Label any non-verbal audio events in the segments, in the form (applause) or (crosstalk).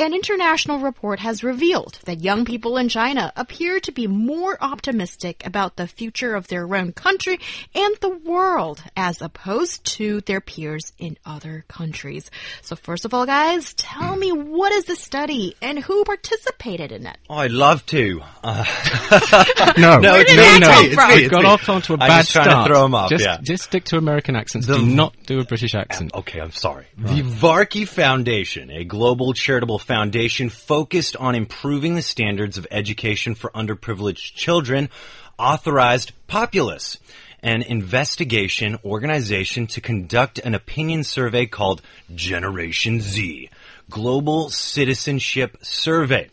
An international report has revealed that young people in China appear to be more optimistic about the future of their own country and the world as opposed to their peers in other countries. So first of all, guys, tell me what is the study and who participated in it? Oh, I'd love to. Uh, (laughs) No, (laughs) no, Where it's did me, that no, come it's from? me, We've it's got me. off onto a I'm bad just trying start. to throw 'em off, Just, yeah. just stick to American accents. The- Do not do a British accent. Okay, I'm sorry. The Varkey Foundation, a global charitable foundation focused on improving the standards of education for underprivileged children, authorized Populus, an investigation organization to conduct an opinion survey called Generation Z, Global Citizenship Survey.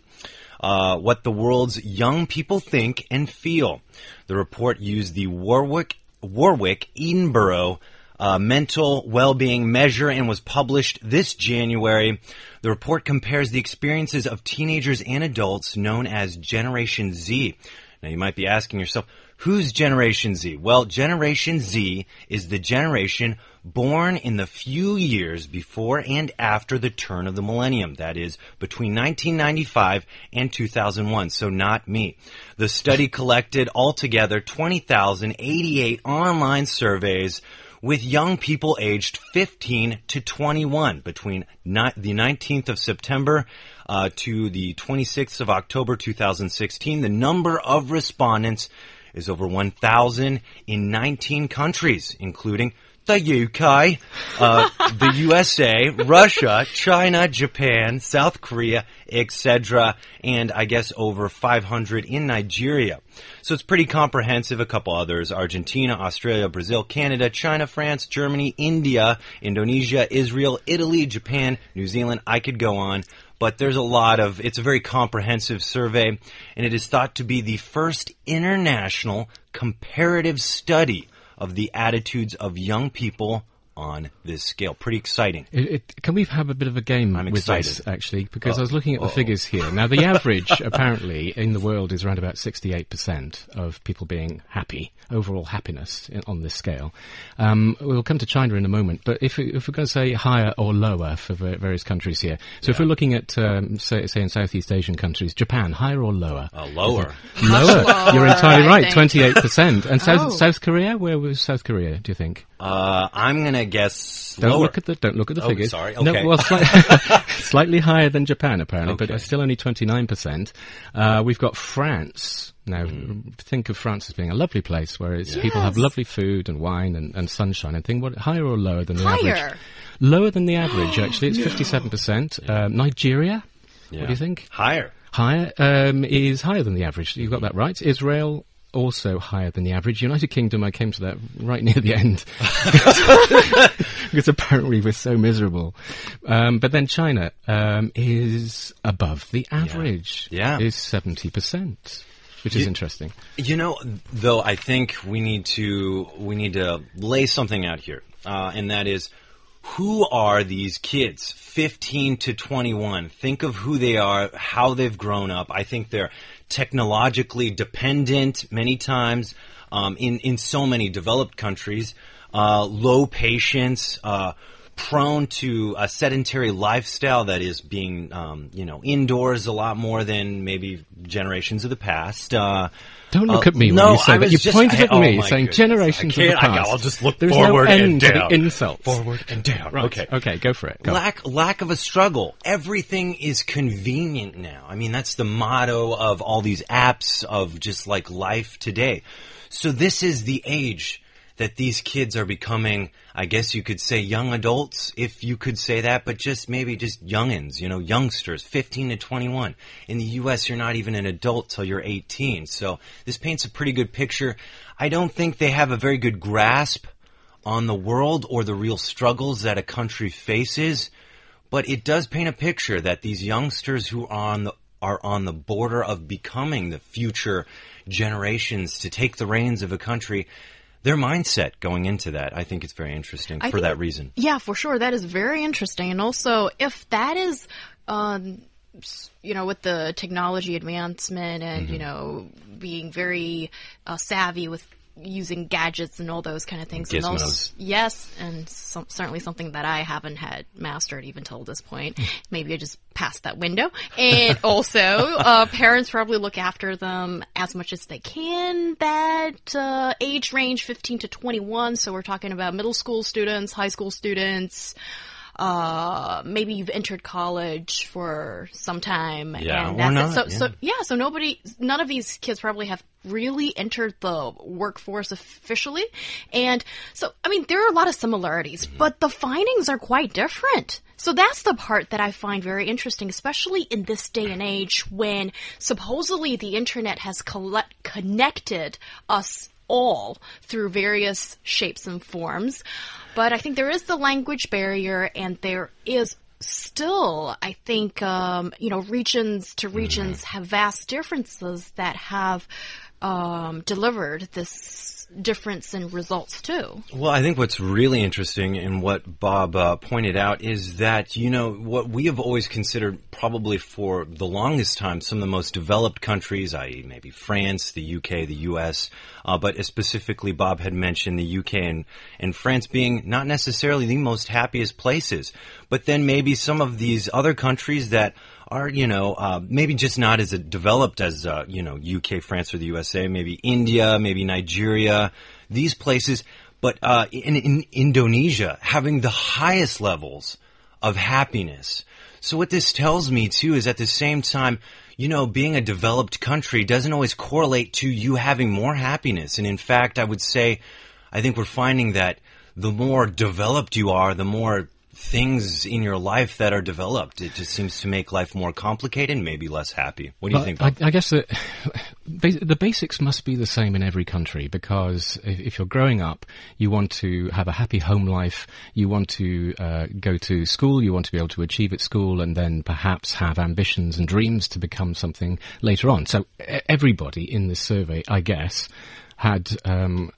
Uh, what the world's young people think and feel. The report used the Warwick Warwick Edinburgh uh, mental well-being measure and was published this January. The report compares the experiences of teenagers and adults known as Generation Z. Now you might be asking yourself, who's Generation Z? Well, Generation Z is the generation born in the few years before and after the turn of the millennium. That is between 1995 and 2001. So not me. The study collected altogether 20,088 online surveys with young people aged 15 to 21 between ni- the 19th of September uh, to the 26th of October 2016. The number of respondents is over 1,000 in 19 countries, including the UK, uh, the USA, Russia, China, Japan, South Korea, etc., and I guess over 500 in Nigeria. So it's pretty comprehensive. A couple others Argentina, Australia, Brazil, Canada, China, France, Germany, India, Indonesia, Israel, Italy, Japan, New Zealand. I could go on. But there's a lot of, it's a very comprehensive survey, and it is thought to be the first international comparative study of the attitudes of young people on this scale. Pretty exciting. It, it, can we have a bit of a game I'm with this, excited. actually? Because Oh, I was looking at the uh-oh. figures here. Now, the (laughs) average, apparently, in the world is around about 68% of people being happy, overall happiness in, on this scale. Um, we'll come to China in a moment, but if, we- if we're going to say higher or lower for va- various countries here, so if we're looking at, um, say, say in Southeast Asian countries, Japan, higher or lower? Uh, lower. Lower. (laughs) lower, You're entirely right, 28%. And South, Oh. South Korea? Where was South Korea, do you think? Uh, I'm gonna guess Don't lower. look at the don't look at the Oh, figures. sorry, No, okay. well, slight, (laughs) (laughs) slightly higher than Japan apparently, but Okay. it's still only twenty nine percent. Uh, we've got France. Now, Hmm. think of France as being a lovely place where it's, people have lovely food and wine and, and sunshine. And think what higher or lower than the Higher. average? Lower than the (gasps) average, actually. It's fifty seven percent. Um, Nigeria. Yeah. What do you think? Higher. Higher um, is higher than the average. You've got that right. Israel also higher than the average. United Kingdom, I came to that right near the end (laughs) because apparently we're so miserable. Um, but then China um, is above the average. Yeah. is seventy percent, which is interesting. You know, though, I think we need to we need to lay something out here, uh, and that is, who are these kids, fifteen to twenty-one? Think of who they are, how they've grown up. I think they're technologically dependent many times um, in in so many developed countries. Uh, low patience. Uh, prone to a sedentary lifestyle that is being, um, you know, indoors a lot more than maybe generations of the past. Uh, Don't look uh, at me when you say I that. You just- pointed I- at oh me saying goodness. generations of the can't- I- past. I'll just look There's forward no and down. the insults. Forward and down. Right. Okay. Okay, go for it. Go. Lack lack of a struggle. Everything is convenient now. I mean, that's the motto of all these apps of just like life today. So this is the age that these kids are becoming, I guess you could say young adults, if you could say that, but just maybe just youngins, you know, youngsters, 15 to 21. In the US, you're not even an adult till you're 18. So this paints a pretty good picture. I don't think they have a very good grasp on the world or the real struggles that a country faces, but it does paint a picture that these youngsters who are on the are on the border of becoming the future generations to take the reins of a country. Their mindset going into that. I think it's very interesting I for that reason. Yeah, for sure. That is very interesting. And also, if that is, um, you know, with the technology advancement and, Mm-hmm. you know, being very uh, savvy with using gadgets and all those kind of things. And those, yes, and some, certainly something that I haven't had mastered even till this point. (laughs) Maybe I just passed that window. And (laughs) also, uh, parents probably look after them as much as they can. That uh, age range, 15 to 21. So we're talking about middle school students, high school students. Uh, maybe you've entered college for some time. Yeah, and or not, it. So, yeah. so yeah, so nobody, none of these kids probably have really entered the workforce officially. And so, I mean, there are a lot of similarities, Mm-hmm. but the findings are quite different. So that's the part that I find very interesting, especially in this day and age when supposedly the internet has collect- connected us all through various shapes and forms. But I think there is the language barrier and there is still, I think, um, you know, regions to regions have vast differences that have um, delivered this difference in results too. Well, I think what's really interesting and what Bob uh, pointed out is that, you know, what we have always considered probably for the longest time some of the most developed countries, i.e., maybe France, the UK, the US, uh, but specifically Bob had mentioned the UK and, and France being not necessarily the most happiest places, but then maybe some of these other countries that are, you know, uh, maybe just not as developed as, uh, you know, UK, France, or the USA, maybe India, maybe Nigeria, these places, but uh, in, in Indonesia, having the highest levels of happiness. So what this tells me too is at the same time, you know, being a developed country doesn't always correlate to you having more happiness. And in fact, I would say, I think we're finding that the more developed you are, the more things in your life that are developed. It just seems to make life more complicated and maybe less happy. What do you think? I, I guess that (laughs) the basics must be the same in every country because if, if you're growing up, you want to have a happy home life, you want to uh, go to school, you want to be able to achieve at school, and then perhaps have ambitions and dreams to become something later on. So everybody in this survey, I guess, had um,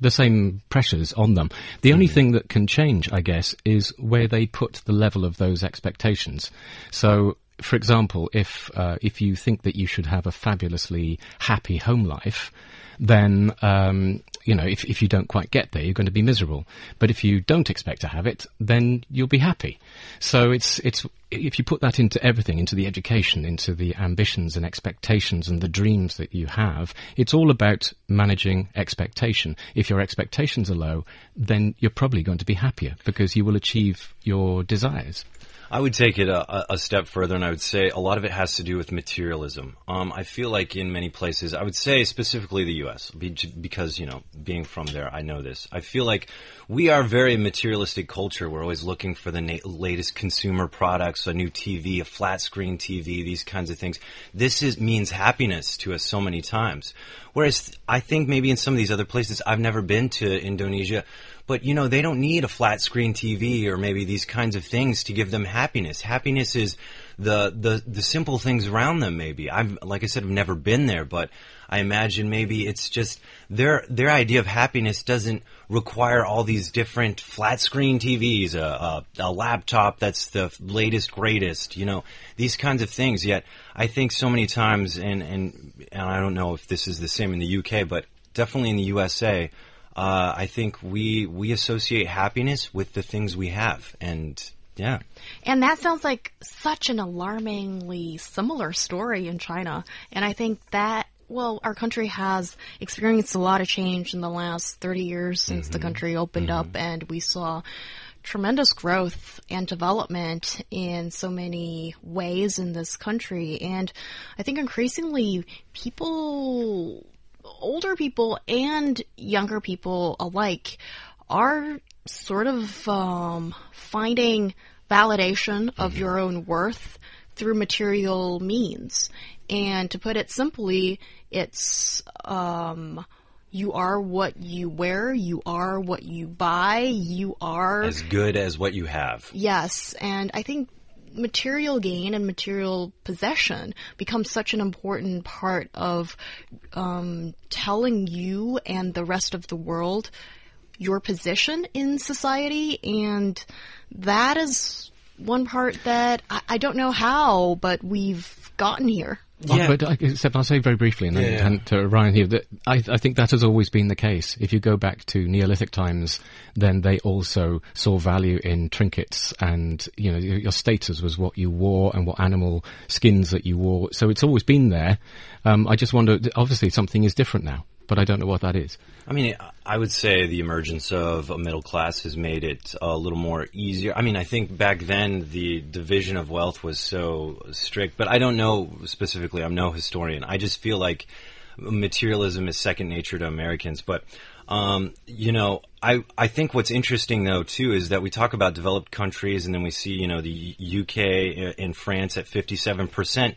the same pressures on them. The only thing that can change, I guess, is where they put the level of those expectations. So, for example, if uh, if you think that you should have a fabulously happy home life, then um, you know if if you don't quite get there, you're going to be miserable. But if you don't expect to have it, then you'll be happy. So it's it's if you put that into everything, into the education, into the ambitions and expectations and the dreams that you have, it's all about managing expectation. If your expectations are low, then you're probably going to be happier because you will achieve your desires. I would take it a, a step further, and I would say a lot of it has to do with materialism. Um, I feel like in many places, I would say specifically the U.S., because you know, being from there, I know this. I feel like we are very materialistic culture. We're always looking for the latest consumer products, a new TV, a flat screen TV, these kinds of things. This is means happiness to us so many times. Whereas I think maybe in some of these other places, I've never been to Indonesia. But you know, they don't need a flat screen TV or maybe these kinds of things to give them happiness. Happiness is the the the simple things around them. Maybe I've like I said, I've never been there, but I imagine maybe it's just their their idea of happiness doesn't require all these different flat screen TVs, a, a, a laptop that's the latest greatest. You know, these kinds of things. Yet I think so many times, and and and I don't know if this is the same in the UK, but definitely in the USA uh, I think we we associate happiness with the things we have, and yeah, And that sounds like such an alarmingly similar story in China. And I think that, well, our country has experienced a lot of change in the last 30 years since the country opened up and we saw tremendous growth and development in so many ways in this country. And I think increasingly people, older people and younger people alike are sort of um, finding validation of your own worth through material means. And to put it simply, it's um, you are what you wear, you are what you buy, you are as good as what you have. Yes, and I think material gain and material possession becomes such an important part of um, telling you and the rest of the world your position in society, and that is one part that I, I don't know how, but we've gotten here. Yeah. but I, except I'll say very briefly, and then yeah. and to Ryan here, that I, I, think that has always been the case. If you go back to Neolithic times, then they also saw value in trinkets, and you know your, your status was what you wore and what animal skins that you wore. So it's always been there. Um, I just wonder, obviously, something is different now but I don't know what that is. I mean, I would say the emergence of a middle class has made it a little more easier. I mean, I think back then the division of wealth was so strict, but I don't know specifically. I'm no historian. I just feel like materialism is second nature to Americans. But um, you know, I I think what's interesting though too is that we talk about developed countries, and then we see you know the UK in France at 57 percent.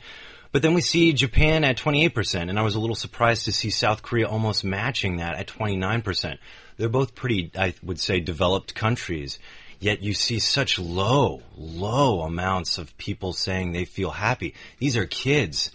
But then we see Japan at 28%, and I was a little surprised to see South Korea almost matching that at 29%. They're both pretty, I would say, developed countries. Yet you see such low, low amounts of people saying they feel happy. These are kids.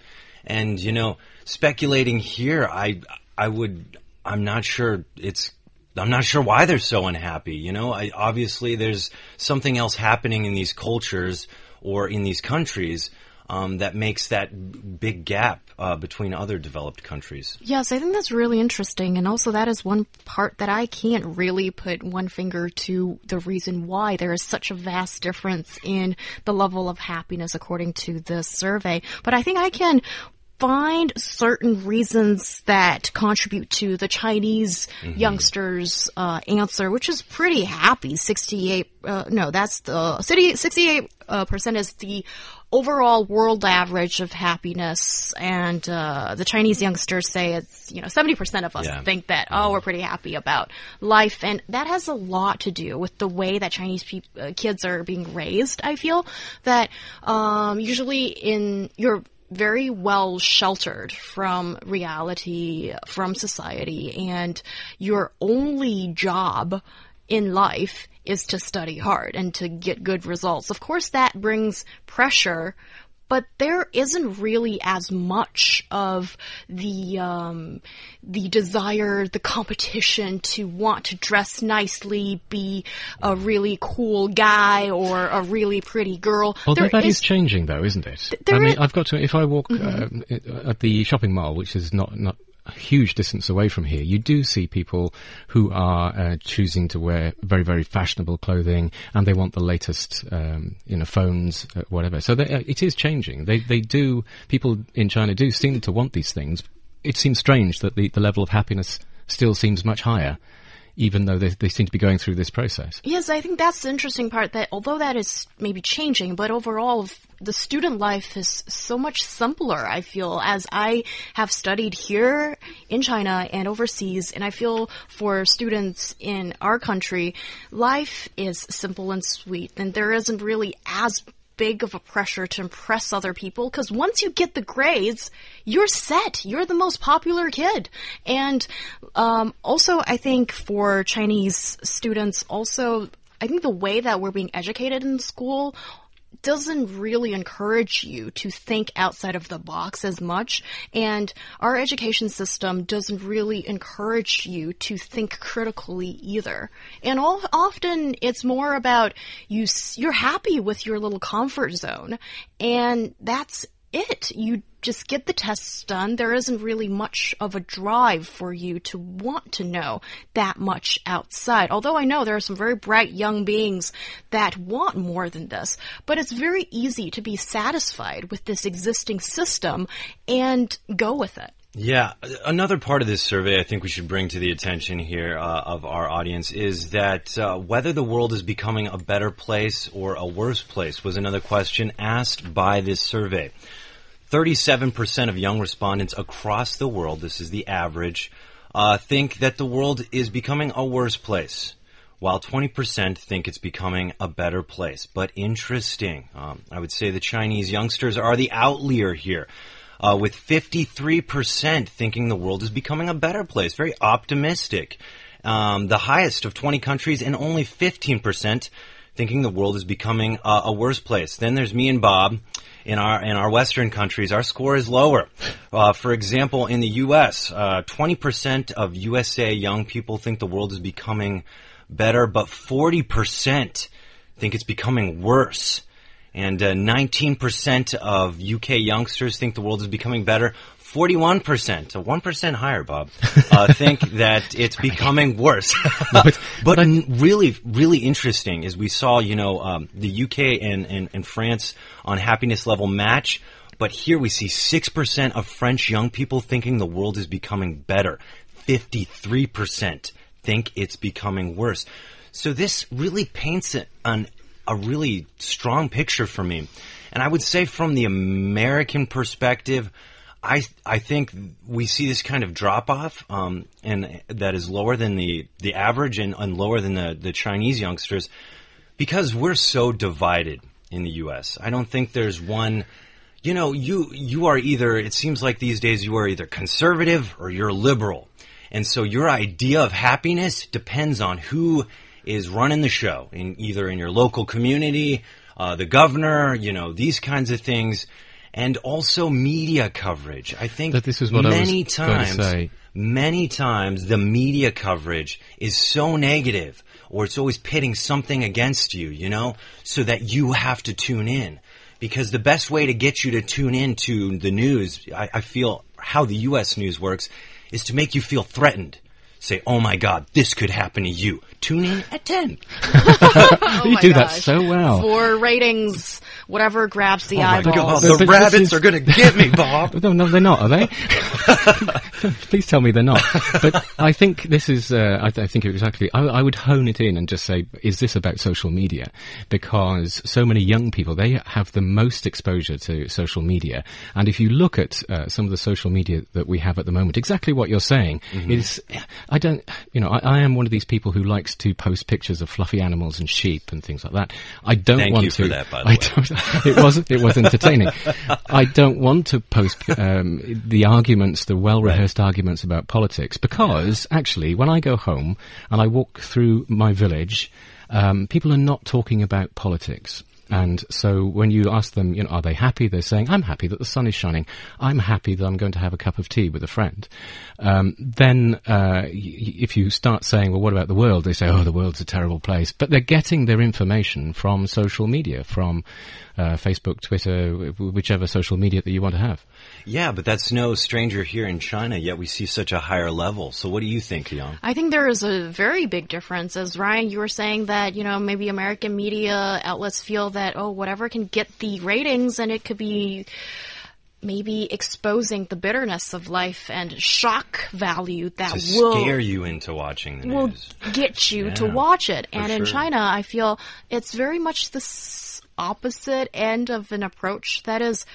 And, you know, speculating here, I, I would, I'm not sure it's I'm not sure why they're so unhappy. You know, I, obviously there's something else happening in these cultures or in these countries um, that makes that big gap uh, between other developed countries. Yes, I think that's really interesting. And also, that is one part that I can't really put one finger to the reason why there is such a vast difference in the level of happiness according to this survey. But I think I can find certain reasons that contribute to the Chinese mm -hmm. youngsters' uh, answer, which is pretty happy. 68, uh, no, that's the city, 68 uh, percent is the overall world average of happiness. And uh, the Chinese youngsters say it's, you know, 70% of us yeah. think that, oh, we're pretty happy about life. And that has a lot to do with the way that Chinese uh, kids are being raised, I feel. That um, usually in your very well sheltered from reality, from society, and your only job in life is to study hard and to get good results. Of course, that brings pressure but there isn't really as much of the um, the desire, the competition to want to dress nicely, be a really cool guy or a really pretty girl. Although there that is, is changing, though, isn't it? I mean, I've got to. If I walk mm -hmm. uh, at the shopping mall, which is not not huge distance away from here, you do see people who are uh, choosing to wear very, very fashionable clothing, and they want the latest, um, you know, phones, uh, whatever. So they, uh, it is changing. They, they do. People in China do seem to want these things. It seems strange that the, the level of happiness still seems much higher even though they, they seem to be going through this process. Yes, I think that's the interesting part that although that is maybe changing, but overall the student life is so much simpler, I feel, as I have studied here in China and overseas, and I feel for students in our country, life is simple and sweet, and there isn't really as big of a pressure to impress other people because once you get the grades, you're set. You're the most popular kid. And um, also, I think for Chinese students, also, I think the way that we're being educated in school doesn't really encourage you to think outside of the box as much. And our education system doesn't really encourage you to think critically either. And all, often it's more about you, you're happy with your little comfort zone. And that's it. You just get the tests done. There isn't really much of a drive for you to want to know that much outside. Although I know there are some very bright young beings that want more than this, but it's very easy to be satisfied with this existing system and go with it. Yeah, another part of this survey I think we should bring to the attention here uh, of our audience is that uh, whether the world is becoming a better place or a worse place was another question asked by this survey. 37% of young respondents across the world, this is the average, uh, think that the world is becoming a worse place, while 20% think it's becoming a better place. But interesting. Um, I would say the Chinese youngsters are the outlier here. Uh, with 53% thinking the world is becoming a better place. Very optimistic. Um, the highest of 20 countries, and only 15% thinking the world is becoming a, a worse place. Then there's me and Bob. In our in our Western countries, our score is lower. Uh, for example, in the U.S., uh, 20% of USA young people think the world is becoming better, but 40% think it's becoming worse. And uh, 19% of UK youngsters think the world is becoming better. 41%, so 1% higher, Bob, (laughs) uh, think that it's becoming worse. (laughs) (laughs) but, but really, really interesting is we saw, you know, um, the UK and, and, and France on happiness level match. But here we see 6% of French young people thinking the world is becoming better. 53% think it's becoming worse. So this really paints an, a really strong picture for me. And I would say from the American perspective, I I think we see this kind of drop off, um, and that is lower than the the average and, and lower than the the Chinese youngsters, because we're so divided in the U.S. I don't think there's one. You know, you you are either. It seems like these days you are either conservative or you're liberal, and so your idea of happiness depends on who is running the show in either in your local community, uh, the governor, you know, these kinds of things and also media coverage. I think that this is what many times, many times the media coverage is so negative, or it's always pitting something against you, you know, so that you have to tune in. Because the best way to get you to tune in to the news, I, I feel how the U.S. news works, is to make you feel threatened say, "Oh my God, this could happen to you." Tune in at ten. (laughs) (laughs) oh you do gosh. that so well. For ratings, whatever grabs the oh eyeballs. the rabbits are going to get me, Bob. (laughs) no, no, they're not, are they? (laughs) Please tell me they're not. But I think this is. Uh, I, th- I, think exactly. I, I would hone it in and just say, is this about social media? Because so many young people they have the most exposure to social media, and if you look at uh, some of the social media that we have at the moment, exactly what you're saying mm-hmm. is I don't, you know, I, I, am one of these people who likes to post pictures of fluffy animals and sheep and things like that. I don't Thank want you to. For that, by the I way. It was it was entertaining. I don't want to post um, the arguments, the well rehearsed right. arguments about politics, because actually, when I go home and I walk through my village, um, people are not talking about politics. And so when you ask them, you know, are they happy? They're saying, I'm happy that the sun is shining. I'm happy that I'm going to have a cup of tea with a friend. Um, then, uh, y- if you start saying, well, what about the world? They say, oh, the world's a terrible place. But they're getting their information from social media, from uh, Facebook, Twitter, whichever social media that you want to have. Yeah, but that's no stranger here in China, yet we see such a higher level. So what do you think, Young? I think there is a very big difference. As Ryan, you were saying that, you know, maybe American media outlets feel that, oh, whatever can get the ratings and it could be maybe exposing the bitterness of life and shock value that to will scare you into watching the will news. get you yeah, to watch it. And sure. in China, I feel it's very much the opposite end of an approach that is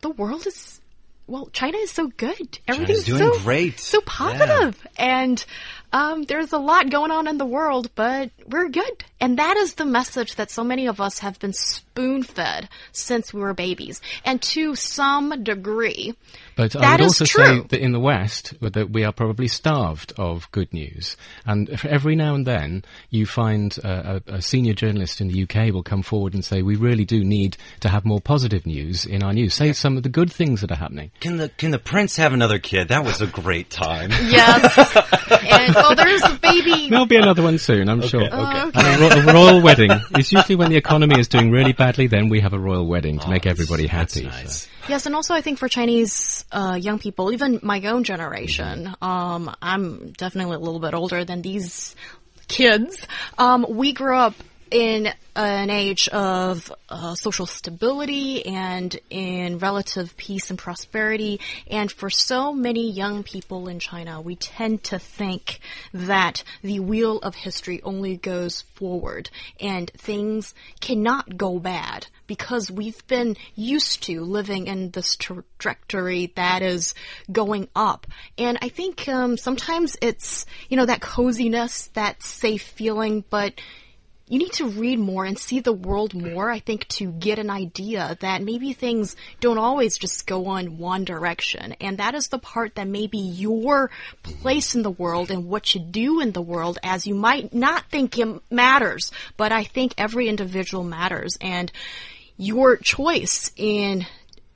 the world is well, China is so good. Everything's doing so great, so positive. Yeah. and um, there's a lot going on in the world, but we're good. And that is the message that so many of us have been spoon fed since we were babies, and to some degree, but that I would is also true. say that in the West, that we are probably starved of good news. And every now and then, you find a, a, senior journalist in the UK will come forward and say, "We really do need to have more positive news in our news. Say yeah. some of the good things that are happening." Can the can the prince have another kid? That was a great time. yes. (laughs) and well, there's a baby. There'll be another one soon, I'm okay, sure. Oh, Okay. Oh, okay. And a, ro- a royal (laughs) wedding. It's usually when the economy is doing really badly. Then we have a royal wedding to oh, make everybody happy. Nice. So. Yes, and also I think for Chinese uh, young people, even my own generation, um, I'm definitely a little bit older than these kids. Um, we grew up in an age of uh, social stability and in relative peace and prosperity. And for so many young people in China, we tend to think that the wheel of history only goes forward and things cannot go bad because we've been used to living in this trajectory that is going up. And I think um, sometimes it's, you know, that coziness, that safe feeling, but you need to read more and see the world more, I think, to get an idea that maybe things don't always just go in one direction. And that is the part that maybe your place in the world and what you do in the world, as you might not think it matters, but I think every individual matters. And your choice in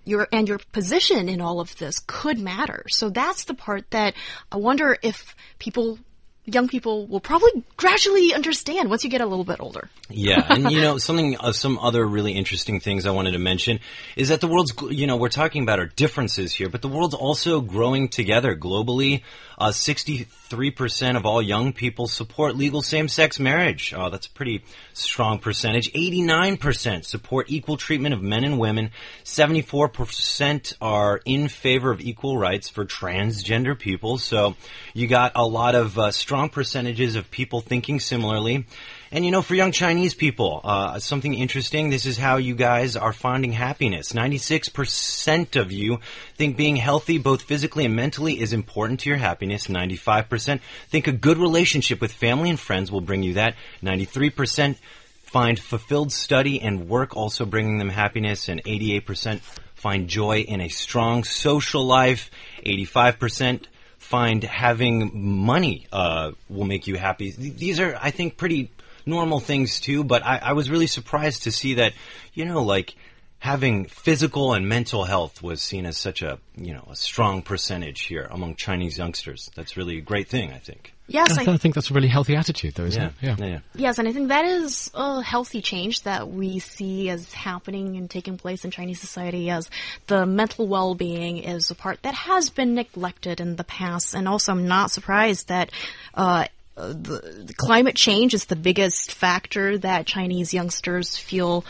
your and your position in all of this could matter. So that's the part that I wonder if people young people will probably gradually understand once you get a little bit older. Yeah, and you know (laughs) something, uh, some other really interesting things I wanted to mention is that the world's, you know, we're talking about our differences here, but the world's also growing together globally. Uh, 63% of all young people support legal same-sex marriage. Uh, that's a pretty strong percentage. 89% support equal treatment of men and women. 74% are in favor of equal rights for transgender people. So you got a lot of uh, strong percentages of people thinking similarly. And you know, for young Chinese people, uh, something interesting, this is how you guys are finding happiness. 96% of you think being healthy, both physically and mentally, is important to your happiness. 95% think a good relationship with family and friends will bring you that. 93% find fulfilled study and work also bringing them happiness, and 88% find joy in a strong social life. 85% find having money uh, will make you happy. These are, I think, pretty normal things too. But I, I was really surprised to see that, you know, like having physical and mental health was seen as such a, you know, a strong percentage here among Chinese youngsters. That's really a great thing, I think. Yes, I, I, I think that's a really healthy attitude, though, isn't Yeah, it? yeah, yeah. yes, and I think that is a healthy change that we see as happening and taking place in Chinese society as the mental well-being is a part that has been neglected in the past. And also, I'm not surprised that, uh, the, the climate change is the biggest factor that Chinese youngsters feel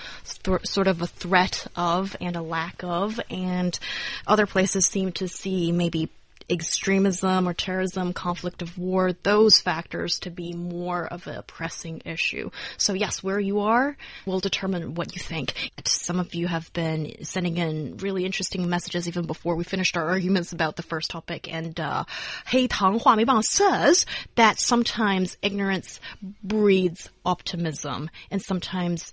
th- sort of a threat of and a lack of, and other places seem to see maybe extremism or terrorism, conflict of war, those factors to be more of a pressing issue. So yes, where you are will determine what you think. Some of you have been sending in really interesting messages even before we finished our arguments about the first topic. And uh, Hei Tang Hua says that sometimes ignorance breeds optimism, and sometimes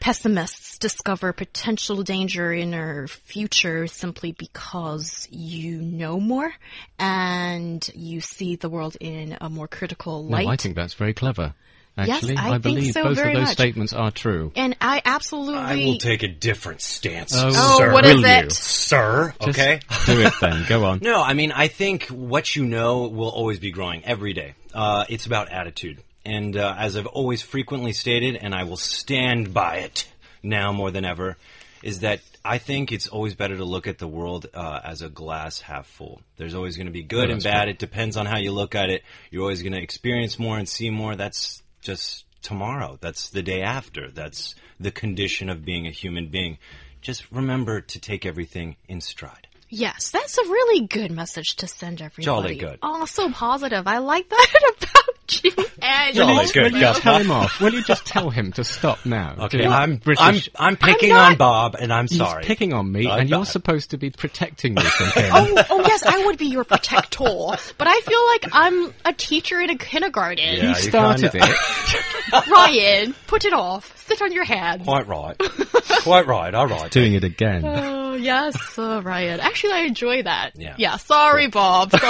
pessimists discover potential danger in our future simply because you know more and you see the world in a more critical No, light. I think that's very clever. Yes, Actually, I think believe so both very of those much. statements are true. and I absolutely. I will take a different stance, Oh, Oh, sir. what will is you? it? Sir, Just okay? do it then. Go on. (laughs) No, I mean, I think what you know will always be growing every day. Uh, it's about attitude. And uh, as I've always frequently stated, and I will stand by it now more than ever, is that I think it's always better to look at the world uh, as a glass half full. There's always going to be good Yeah, and bad. true. It depends on how you look at it. You're always going to experience more and see more. That's just tomorrow. That's the day after. That's the condition of being a human being. Just remember to take everything in stride. Yes, that's a really good message to send everybody. Jolly good. Oh, so positive. I like that (laughs) about you. (laughs) And Jolly good, Will you Gus. tell him off? Will you just tell him to stop now? (laughs) Okay, Do I'm British. I'm I'm picking not- on Bob, and I'm sorry. He's sorry. picking on me, I'm and you're not. supposed to be protecting me from (laughs) him. Oh, oh yes, I would be your protector, but I feel like I'm a teacher in a kindergarten. Yeah. you you started kinda- it. Ryan, put it off. Sit on your hands. Quite right. Quite right. All right. Doing it again. Oh yes, uh, Ryan. Actually, I enjoy that. Yeah. Yeah. Sorry, Bob. Sorry.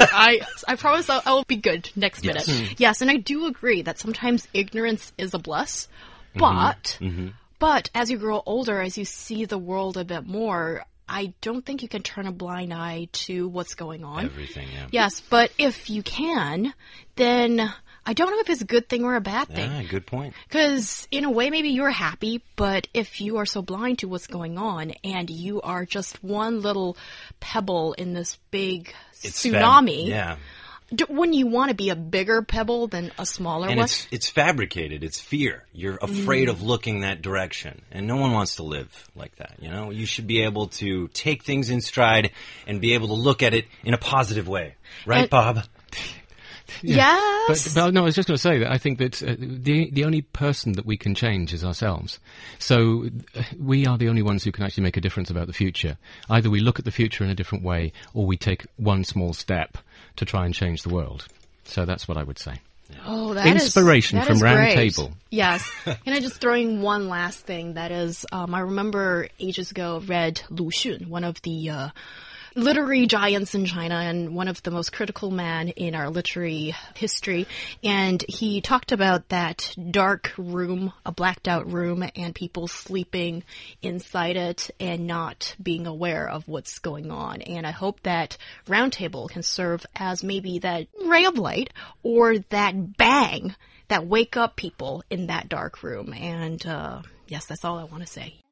I I promise I'll, I will be good next Yes. Minute. Yes, and I do agree that sometimes ignorance is a bless, mm-hmm. but mm-hmm. but as you grow older, as you see the world a bit more. I don't think you can turn a blind eye to what's going on. Everything. Yeah. Yes, but if you can, then I don't know if it's a good thing or a bad thing. Ah, good point. Because in a way, maybe you're happy, but if you are so blind to what's going on and you are just one little pebble in this big It's tsunami, yeah. D- wouldn't you want to be a bigger pebble than a smaller And one? it's it's fabricated. It's fear. You're mm-hmm. afraid of looking that direction, and no one wants to live like that. You know, you should be able to take things in stride and be able to look at it in a positive way, right, And- Bob? Yes. But, but no, I was just going to say that I think that uh, the the only person that we can change is ourselves. So uh, we are the only ones who can actually make a difference about the future. Either we look at the future in a different way, or we take one small step to try and change the world. So that's what I would say. Oh, that is- Inspiration that from is Round great. Table. Yes. (laughs) Can I just throw in one last thing? That is, um, I remember ages ago read Lu Xun, one of the uh, literary giants in China and one of the most critical men in our literary history. And he talked about that dark room, a blacked out room, and people sleeping inside it and not being aware of what's going on. And I hope that Roundtable can serve as maybe that ray of light or that bang that wake up people in that dark room. And uh, yes, that's all I want to say.